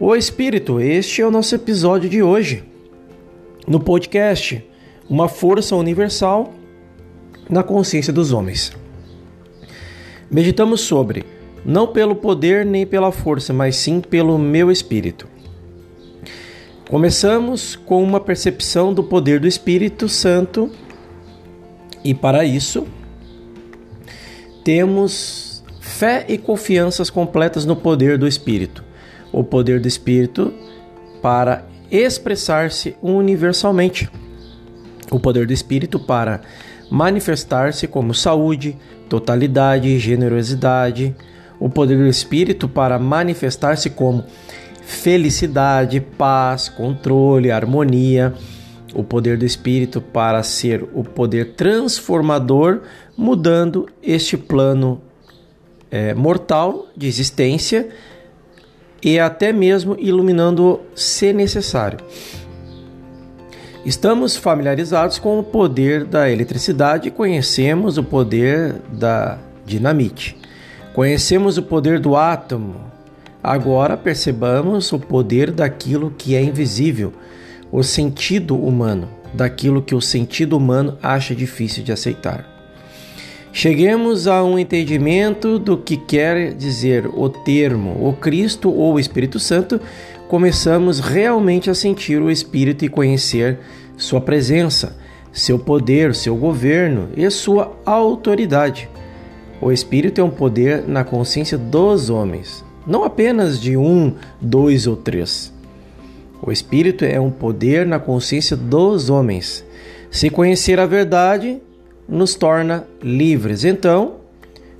O Espírito, este é o nosso episódio de hoje. No podcast, uma força universal na consciência dos homens. Meditamos sobre não pelo poder nem pela força, mas sim pelo meu espírito. Começamos com uma percepção do poder do Espírito Santo e para isso temos fé e confianças completas no poder do Espírito o poder do Espírito para expressar-se universalmente, o poder do Espírito para manifestar-se como saúde, totalidade, generosidade, o poder do Espírito para manifestar-se como felicidade, paz, controle, harmonia, o poder do Espírito para ser o poder transformador, mudando este plano é, mortal de existência e até mesmo iluminando se necessário. Estamos familiarizados com o poder da eletricidade e conhecemos o poder da dinamite. Conhecemos o poder do átomo. Agora percebamos o poder daquilo que é invisível, o sentido humano, daquilo que o sentido humano acha difícil de aceitar. Cheguemos a um entendimento do que quer dizer o termo o Cristo ou o Espírito Santo, começamos realmente a sentir o Espírito e conhecer sua presença, seu poder, seu governo e sua autoridade. O Espírito é um poder na consciência dos homens, não apenas de um, dois ou três. O Espírito é um poder na consciência dos homens. Se conhecer a verdade, nos torna livres. Então,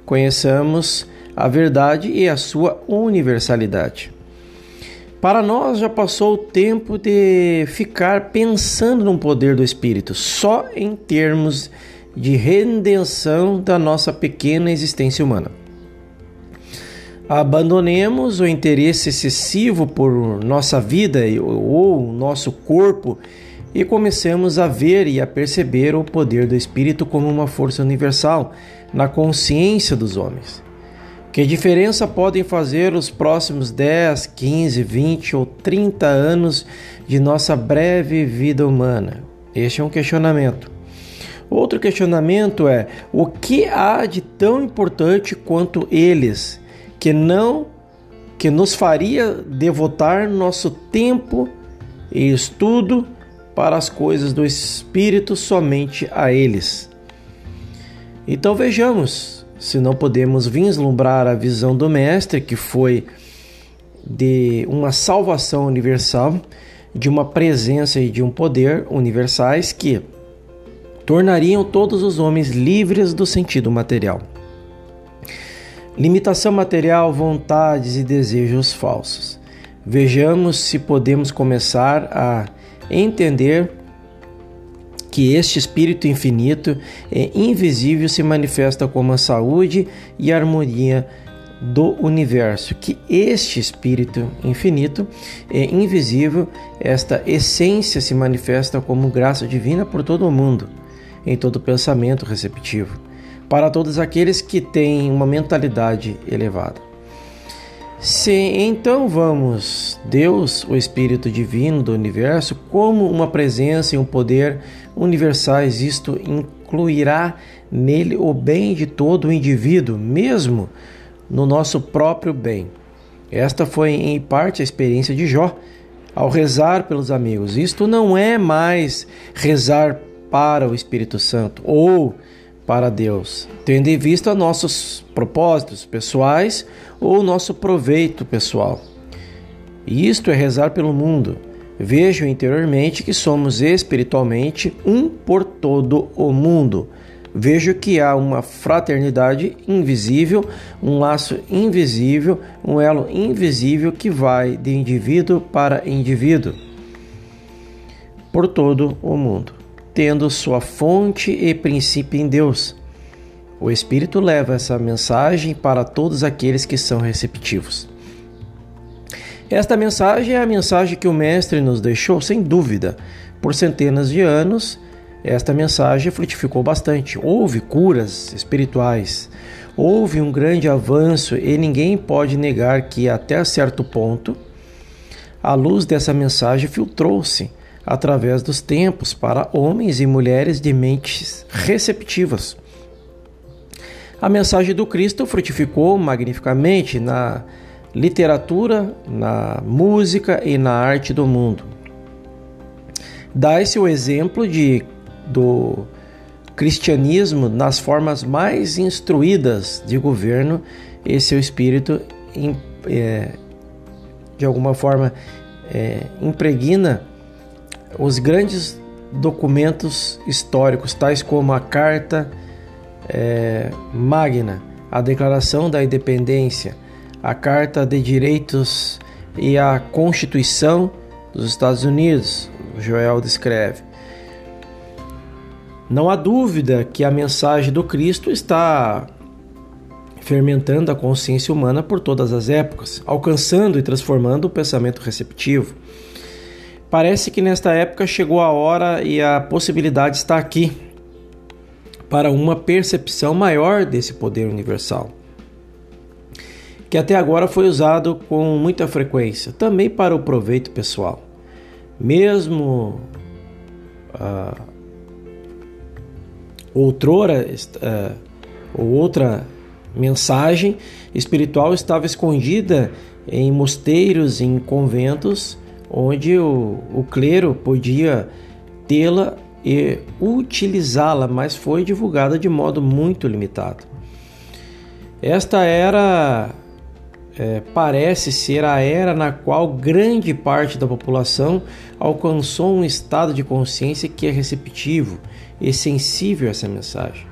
conheçamos a verdade e a sua universalidade. Para nós já passou o tempo de ficar pensando no poder do Espírito só em termos de redenção da nossa pequena existência humana. Abandonemos o interesse excessivo por nossa vida ou nosso corpo e comecemos a ver e a perceber o poder do Espírito como uma força universal na consciência dos homens. Que diferença podem fazer os próximos 10, 15, 20 ou 30 anos de nossa breve vida humana? Este é um questionamento. Outro questionamento é: o que há de tão importante quanto eles que não que nos faria devotar nosso tempo e estudo para as coisas do Espírito somente a eles. Então vejamos se não podemos vislumbrar a visão do Mestre, que foi de uma salvação universal, de uma presença e de um poder universais que tornariam todos os homens livres do sentido material. Limitação material, vontades e desejos falsos. Vejamos se podemos começar a entender que este Espírito infinito é invisível se manifesta como a saúde e a harmonia do universo, que este Espírito infinito é invisível, esta essência se manifesta como graça divina por todo o mundo, em todo pensamento receptivo, para todos aqueles que têm uma mentalidade elevada. Se então vamos, Deus, o Espírito Divino do universo, como uma presença e um poder universais, isto incluirá nele o bem de todo o indivíduo, mesmo no nosso próprio bem. Esta foi em parte a experiência de Jó ao rezar pelos amigos. Isto não é mais rezar para o Espírito Santo ou para Deus, tendo em vista nossos propósitos pessoais ou nosso proveito pessoal. E isto é rezar pelo mundo. Vejo interiormente que somos espiritualmente um por todo o mundo. Vejo que há uma fraternidade invisível, um laço invisível, um elo invisível que vai de indivíduo para indivíduo por todo o mundo tendo sua fonte e princípio em Deus. O Espírito leva essa mensagem para todos aqueles que são receptivos. Esta mensagem é a mensagem que o Mestre nos deixou, sem dúvida. Por centenas de anos, esta mensagem frutificou bastante. Houve curas espirituais, houve um grande avanço e ninguém pode negar que, até certo ponto, a luz dessa mensagem filtrou-se através dos tempos para homens e mulheres de mentes receptivas. A mensagem do Cristo frutificou magnificamente na literatura, na música e na arte do mundo. Dá-se o exemplo de, do cristianismo nas formas mais instruídas de governo e seu espírito é, de alguma forma é, impregna os grandes documentos históricos, tais como a Carta é, Magna, a Declaração da Independência, a Carta de Direitos e a Constituição dos Estados Unidos, Joel descreve. Não há dúvida que a mensagem do Cristo está fermentando a consciência humana por todas as épocas, alcançando e transformando o pensamento receptivo. Parece que nesta época chegou a hora e a possibilidade está aqui para uma percepção maior desse poder universal, que até agora foi usado com muita frequência, também para o proveito pessoal. Mesmo uh, outrora uh, ou outra mensagem espiritual estava escondida em mosteiros, em conventos, onde o, o clero podia tê-la e utilizá-la, mas foi divulgada de modo muito limitado. Esta era é, parece ser a era na qual grande parte da população alcançou um estado de consciência que é receptivo e sensível a essa mensagem.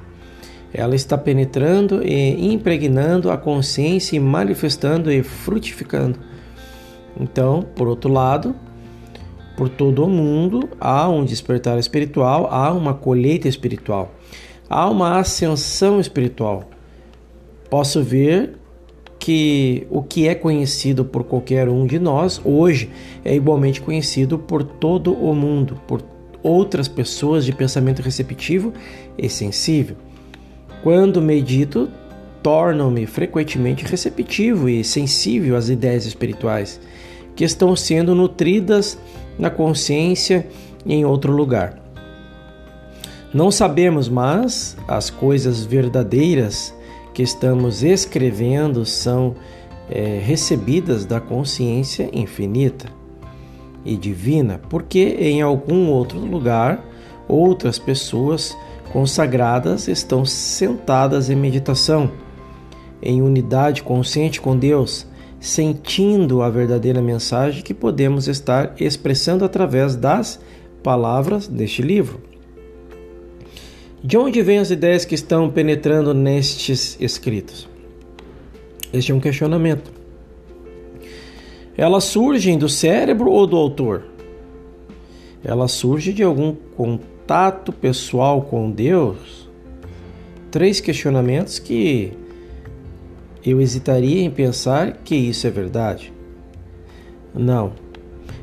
Ela está penetrando e impregnando a consciência e manifestando e frutificando então, por outro lado, por todo o mundo há um despertar espiritual, há uma colheita espiritual, há uma ascensão espiritual. Posso ver que o que é conhecido por qualquer um de nós hoje é igualmente conhecido por todo o mundo, por outras pessoas de pensamento receptivo e sensível. Quando medito, torno-me frequentemente receptivo e sensível às ideias espirituais que estão sendo nutridas na consciência em outro lugar. Não sabemos, mas as coisas verdadeiras que estamos escrevendo são é, recebidas da consciência infinita e divina, porque em algum outro lugar outras pessoas consagradas estão sentadas em meditação, em unidade consciente com Deus sentindo a verdadeira mensagem que podemos estar expressando através das palavras deste livro. De onde vêm as ideias que estão penetrando nestes escritos? Este é um questionamento. Elas surgem do cérebro ou do autor? Elas surgem de algum contato pessoal com Deus? Três questionamentos que eu hesitaria em pensar que isso é verdade. Não,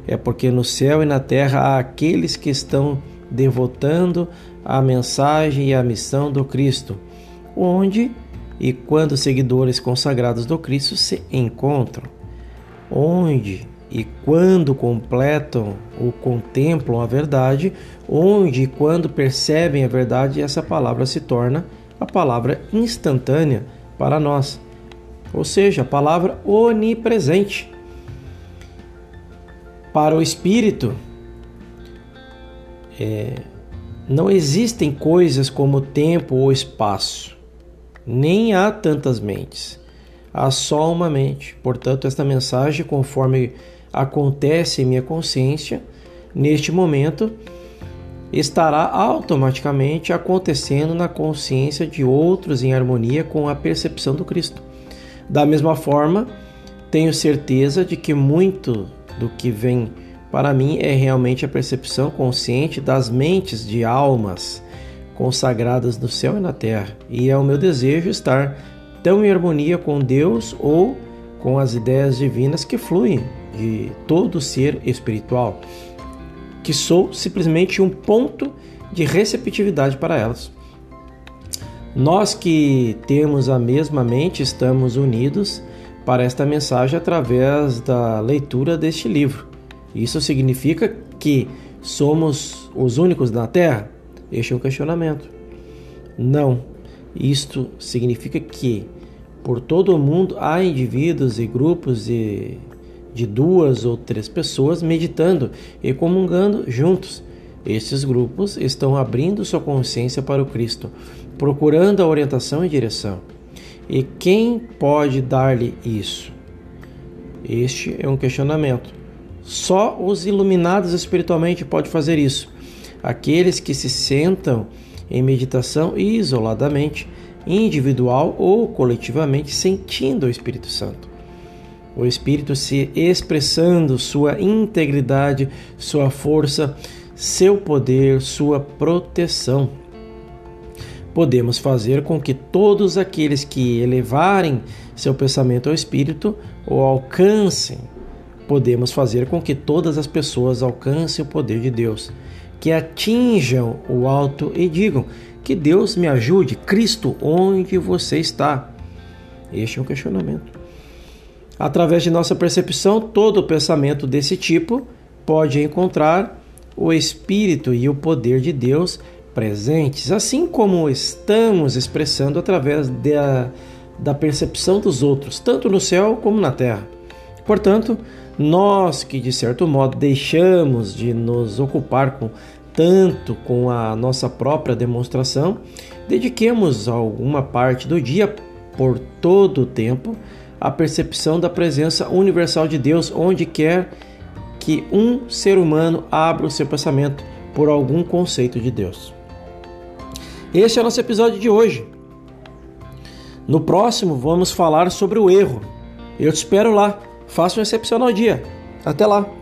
é porque no céu e na terra há aqueles que estão devotando a mensagem e a missão do Cristo, onde e quando seguidores consagrados do Cristo se encontram, onde e quando completam ou contemplam a verdade, onde e quando percebem a verdade, essa palavra se torna a palavra instantânea para nós ou seja, a palavra onipresente. Para o espírito, é, não existem coisas como tempo ou espaço, nem há tantas mentes. Há só uma mente. Portanto, esta mensagem, conforme acontece em minha consciência, neste momento, estará automaticamente acontecendo na consciência de outros em harmonia com a percepção do Cristo. Da mesma forma, tenho certeza de que muito do que vem para mim é realmente a percepção consciente das mentes de almas consagradas no céu e na terra, e é o meu desejo estar tão em harmonia com Deus ou com as ideias divinas que fluem de todo ser espiritual, que sou simplesmente um ponto de receptividade para elas. Nós que temos a mesma mente estamos unidos para esta mensagem através da leitura deste livro, Isso significa que somos os únicos na Terra? Este é um questionamento. Não. Isto significa que por todo o mundo há indivíduos e grupos de, de duas ou três pessoas meditando e comungando juntos. Esses grupos estão abrindo sua consciência para o Cristo, procurando a orientação e direção. E quem pode dar-lhe isso? Este é um questionamento. Só os iluminados espiritualmente podem fazer isso. Aqueles que se sentam em meditação isoladamente, individual ou coletivamente, sentindo o Espírito Santo. O Espírito se expressando sua integridade, sua força, seu poder, sua proteção. Podemos fazer com que todos aqueles que elevarem seu pensamento ao Espírito o alcancem. Podemos fazer com que todas as pessoas alcancem o poder de Deus que atinjam o alto e digam: Que Deus me ajude, Cristo, onde você está? Este é um questionamento. Através de nossa percepção, todo pensamento desse tipo pode encontrar o Espírito e o poder de Deus presentes, assim como estamos expressando através da, da percepção dos outros, tanto no céu como na terra. Portanto, nós que de certo modo deixamos de nos ocupar com tanto com a nossa própria demonstração, dediquemos alguma parte do dia por todo o tempo à percepção da presença universal de Deus onde quer que um ser humano abra o seu pensamento por algum conceito de Deus. Este é o nosso episódio de hoje. No próximo vamos falar sobre o erro. Eu te espero lá. Faça um excepcional dia. Até lá!